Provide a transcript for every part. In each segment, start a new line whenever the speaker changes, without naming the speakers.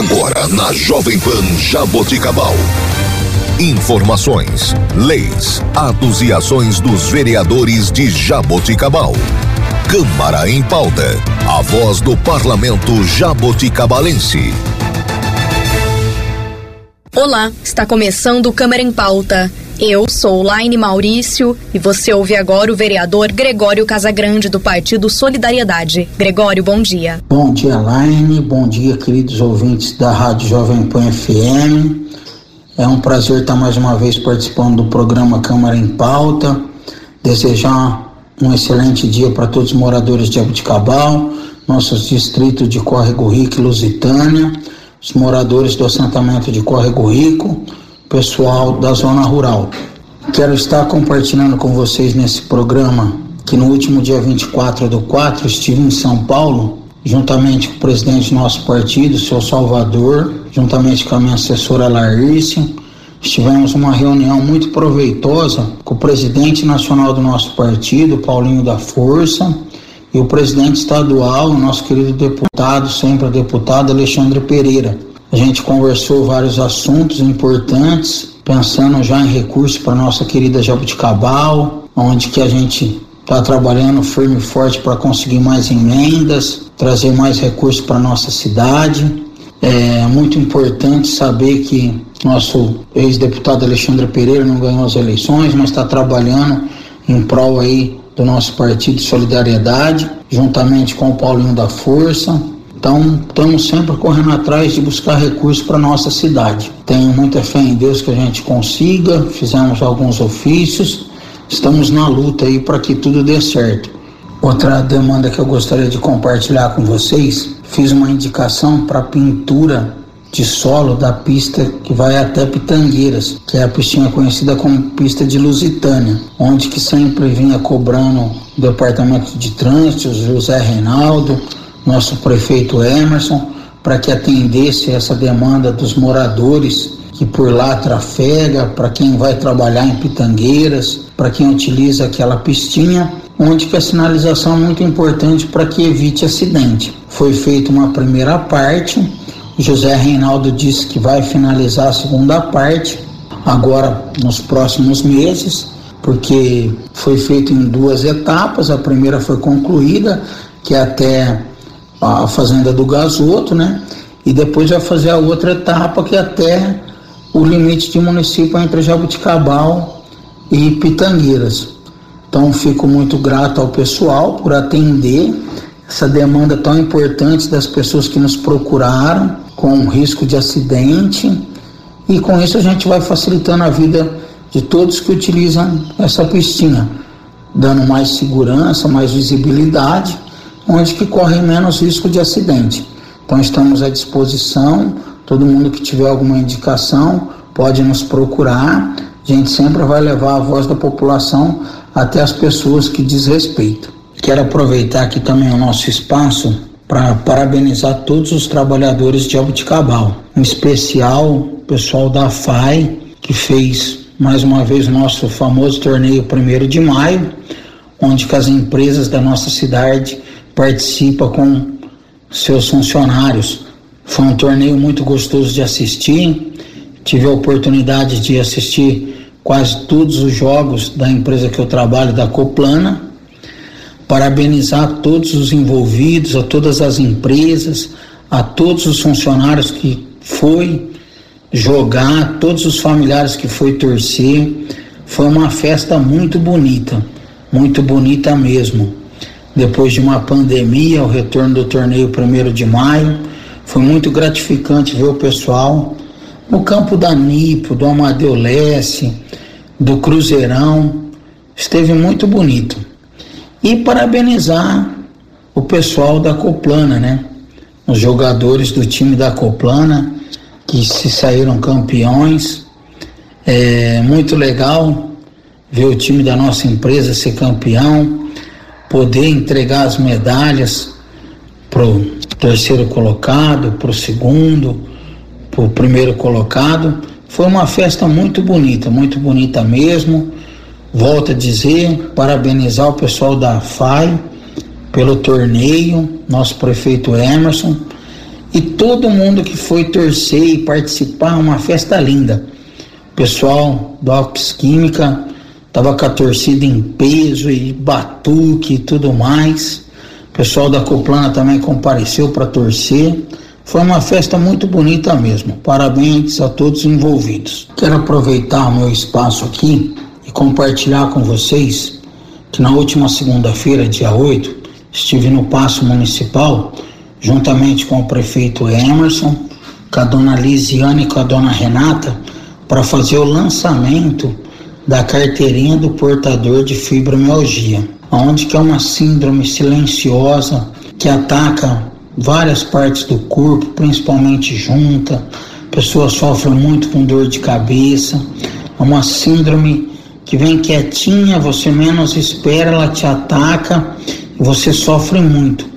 Agora na Jovem Pan Jaboticabal. Informações, leis, atos e ações dos vereadores de Jaboticabal. Câmara em pauta. A voz do parlamento jaboticabalense.
Olá, está começando Câmara em Pauta. Eu sou Laine Maurício e você ouve agora o vereador Gregório Casagrande do Partido Solidariedade. Gregório, bom dia.
Bom dia, Laine. Bom dia, queridos ouvintes da Rádio Jovem Pan FM. É um prazer estar mais uma vez participando do programa Câmara em Pauta. Desejar um excelente dia para todos os moradores de Abuticabal, nossos distritos de Córrego Rico e Lusitânia os moradores do assentamento de Córrego Rico, pessoal da zona rural. Quero estar compartilhando com vocês nesse programa que no último dia 24 do 4 estive em São Paulo, juntamente com o presidente do nosso partido, seu Salvador, juntamente com a minha assessora Larissa, estivemos uma reunião muito proveitosa com o presidente nacional do nosso partido, Paulinho da Força, e o presidente estadual, o nosso querido deputado, sempre deputado Alexandre Pereira. A gente conversou vários assuntos importantes, pensando já em recursos para nossa querida Jabuticabal, onde que a gente está trabalhando firme e forte para conseguir mais emendas, trazer mais recursos para nossa cidade. É muito importante saber que nosso ex-deputado Alexandre Pereira não ganhou as eleições, mas está trabalhando em prol aí do nosso partido Solidariedade, juntamente com o Paulinho da Força. Então, estamos sempre correndo atrás de buscar recursos para nossa cidade. Tenho muita fé em Deus que a gente consiga. Fizemos alguns ofícios, estamos na luta aí para que tudo dê certo. Outra demanda que eu gostaria de compartilhar com vocês, fiz uma indicação para pintura de solo da pista que vai até Pitangueiras, que é a pistinha conhecida como pista de Lusitânia, onde que sempre vinha cobrando o departamento de trânsito, José Reinaldo, nosso prefeito Emerson, para que atendesse essa demanda dos moradores que por lá trafega, para quem vai trabalhar em Pitangueiras, para quem utiliza aquela pistinha, onde que a sinalização é muito importante para que evite acidente. Foi feita uma primeira parte, José Reinaldo disse que vai finalizar a segunda parte agora nos próximos meses, porque foi feito em duas etapas. A primeira foi concluída, que é até a fazenda do gasoto, né? E depois vai fazer a outra etapa, que é até o limite de município entre Jabuticabal e Pitangueiras. Então fico muito grato ao pessoal por atender essa demanda tão importante das pessoas que nos procuraram com risco de acidente e com isso a gente vai facilitando a vida de todos que utilizam essa piscina, dando mais segurança, mais visibilidade, onde que corre menos risco de acidente. Então estamos à disposição, todo mundo que tiver alguma indicação pode nos procurar. A gente sempre vai levar a voz da população até as pessoas que diz respeito. Quero aproveitar aqui também o nosso espaço para parabenizar todos os trabalhadores de Abuticabal, em especial o pessoal da FAI, que fez mais uma vez o nosso famoso torneio 1 de maio, onde as empresas da nossa cidade participam com seus funcionários. Foi um torneio muito gostoso de assistir. Tive a oportunidade de assistir quase todos os jogos da empresa que eu trabalho, da Coplana parabenizar todos os envolvidos, a todas as empresas, a todos os funcionários que foi jogar, todos os familiares que foi torcer. Foi uma festa muito bonita, muito bonita mesmo. Depois de uma pandemia, o retorno do torneio 1 de maio, foi muito gratificante ver o pessoal no campo da Nipo, do Amadeu Lesse, do Cruzeirão. Esteve muito bonito. E parabenizar o pessoal da Coplana, né? Os jogadores do time da Coplana que se saíram campeões. É muito legal ver o time da nossa empresa ser campeão, poder entregar as medalhas pro terceiro colocado, pro segundo, pro primeiro colocado. Foi uma festa muito bonita, muito bonita mesmo. Volto a dizer, parabenizar o pessoal da FAI pelo torneio, nosso prefeito Emerson, e todo mundo que foi torcer e participar, uma festa linda. O pessoal do Alpes Química tava com a torcida em peso e batuque e tudo mais. O pessoal da Coplana também compareceu para torcer. Foi uma festa muito bonita mesmo. Parabéns a todos envolvidos. Quero aproveitar o meu espaço aqui e compartilhar com vocês que na última segunda-feira, dia 8, estive no Paço Municipal juntamente com o prefeito Emerson, com a dona Lisiane e com a dona Renata, para fazer o lançamento da carteirinha do portador de fibromialgia, onde que é uma síndrome silenciosa que ataca várias partes do corpo, principalmente junta. A pessoa sofre muito com dor de cabeça. É uma síndrome que vem quietinha, você menos espera, ela te ataca e você sofre muito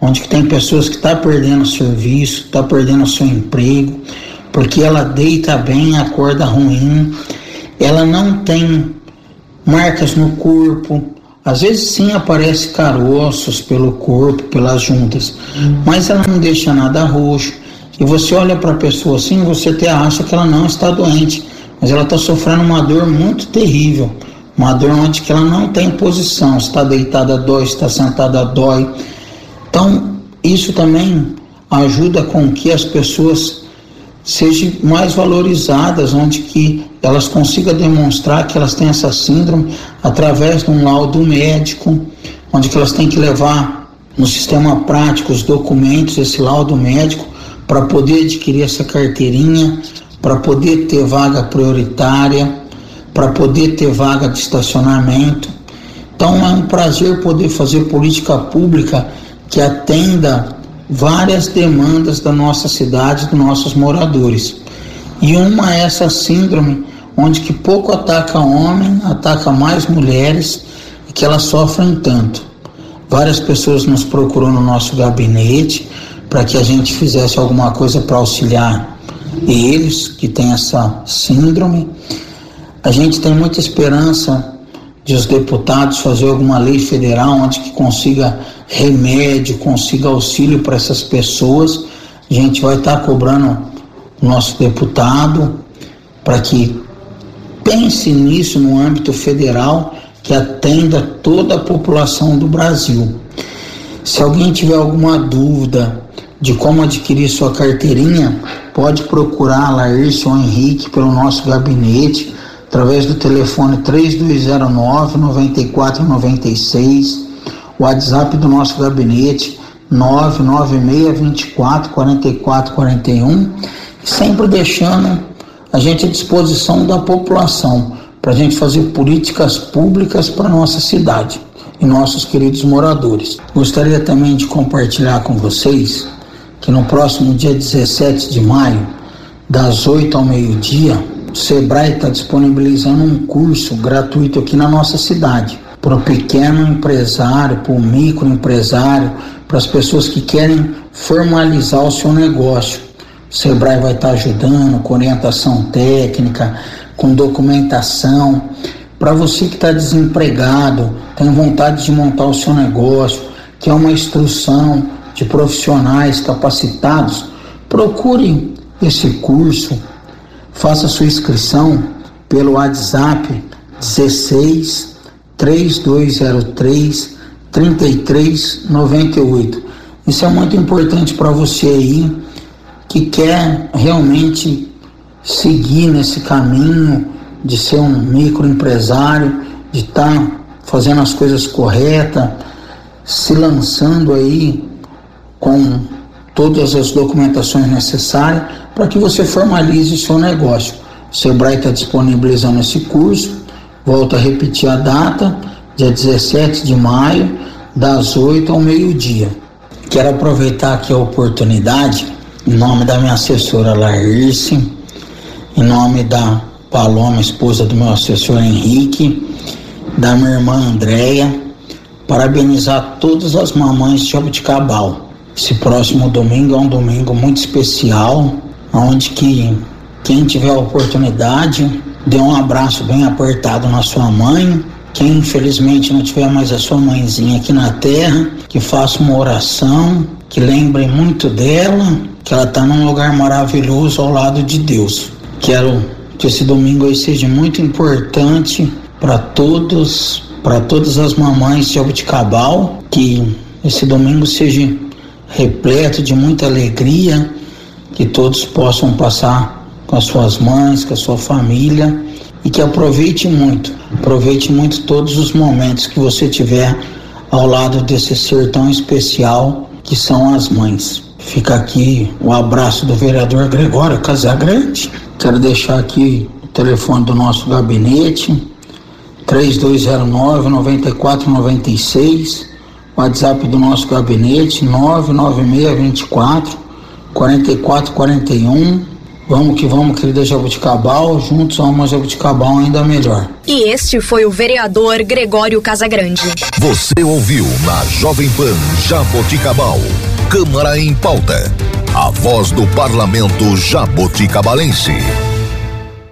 onde que tem pessoas que estão tá perdendo serviço, está perdendo o seu emprego, porque ela deita bem, acorda ruim, ela não tem marcas no corpo, às vezes sim aparece caroços pelo corpo, pelas juntas, mas ela não deixa nada roxo. E você olha para a pessoa assim, você até acha que ela não está doente, mas ela está sofrendo uma dor muito terrível, uma dor onde que ela não tem posição, está deitada dói, está sentada dói, então, isso também ajuda com que as pessoas sejam mais valorizadas, onde que elas consigam demonstrar que elas têm essa síndrome através de um laudo médico, onde que elas têm que levar no sistema prático os documentos, esse laudo médico, para poder adquirir essa carteirinha, para poder ter vaga prioritária, para poder ter vaga de estacionamento. Então é um prazer poder fazer política pública que atenda várias demandas da nossa cidade, dos nossos moradores. E uma é essa síndrome onde que pouco ataca homem, ataca mais mulheres e que elas sofrem tanto. Várias pessoas nos procuram no nosso gabinete para que a gente fizesse alguma coisa para auxiliar eles que têm essa síndrome. A gente tem muita esperança de os deputados fazer alguma lei federal onde que consiga remédio, consiga auxílio para essas pessoas. A gente vai estar tá cobrando o nosso deputado para que pense nisso no âmbito federal, que atenda toda a população do Brasil. Se alguém tiver alguma dúvida de como adquirir sua carteirinha, pode procurar Laércio Henrique pelo nosso gabinete através do telefone 3209 9496, WhatsApp do nosso gabinete 996 24 44 41, sempre deixando a gente à disposição da população para a gente fazer políticas públicas para nossa cidade e nossos queridos moradores. Gostaria também de compartilhar com vocês que no próximo dia 17 de maio, das 8 ao meio-dia, o Sebrae está disponibilizando um curso gratuito aqui na nossa cidade para o pequeno empresário, para o microempresário, para as pessoas que querem formalizar o seu negócio. Sebrae vai estar ajudando com orientação técnica, com documentação. Para você que está desempregado, tem vontade de montar o seu negócio, quer uma instrução de profissionais capacitados, procure esse curso Faça sua inscrição pelo WhatsApp 16 3203 3398. Isso é muito importante para você aí que quer realmente seguir nesse caminho de ser um microempresário, de estar tá fazendo as coisas corretas, se lançando aí com todas as documentações necessárias para que você formalize seu negócio. O Sebrae está disponibilizando esse curso, volto a repetir a data, dia 17 de maio, das 8 ao meio-dia. Quero aproveitar aqui a oportunidade, em nome da minha assessora Laírce, em nome da Paloma, esposa do meu assessor Henrique, da minha irmã Andréia, parabenizar todas as mamães de Jabuticabal esse próximo domingo é um domingo muito especial, onde que quem tiver a oportunidade dê um abraço bem apertado na sua mãe. Quem infelizmente não tiver mais a sua mãezinha aqui na terra, que faça uma oração, que lembre muito dela que ela está num lugar maravilhoso ao lado de Deus. Quero que esse domingo aí seja muito importante para todos, para todas as mamães de Jabuticabal, que esse domingo seja repleto de muita alegria, que todos possam passar com as suas mães, com a sua família e que aproveite muito, aproveite muito todos os momentos que você tiver ao lado desse ser tão especial que são as mães. Fica aqui o abraço do vereador Gregório Casagrande. Quero deixar aqui o telefone do nosso gabinete, 3209 9496, WhatsApp do nosso gabinete, 99624 4441. Vamos que vamos, querida Jabuticabal, juntos a uma Jabuticabal ainda melhor.
E este foi o vereador Gregório Casagrande.
Você ouviu na Jovem Pan Jaboticabal, Câmara em Pauta, a voz do parlamento jaboticabalense.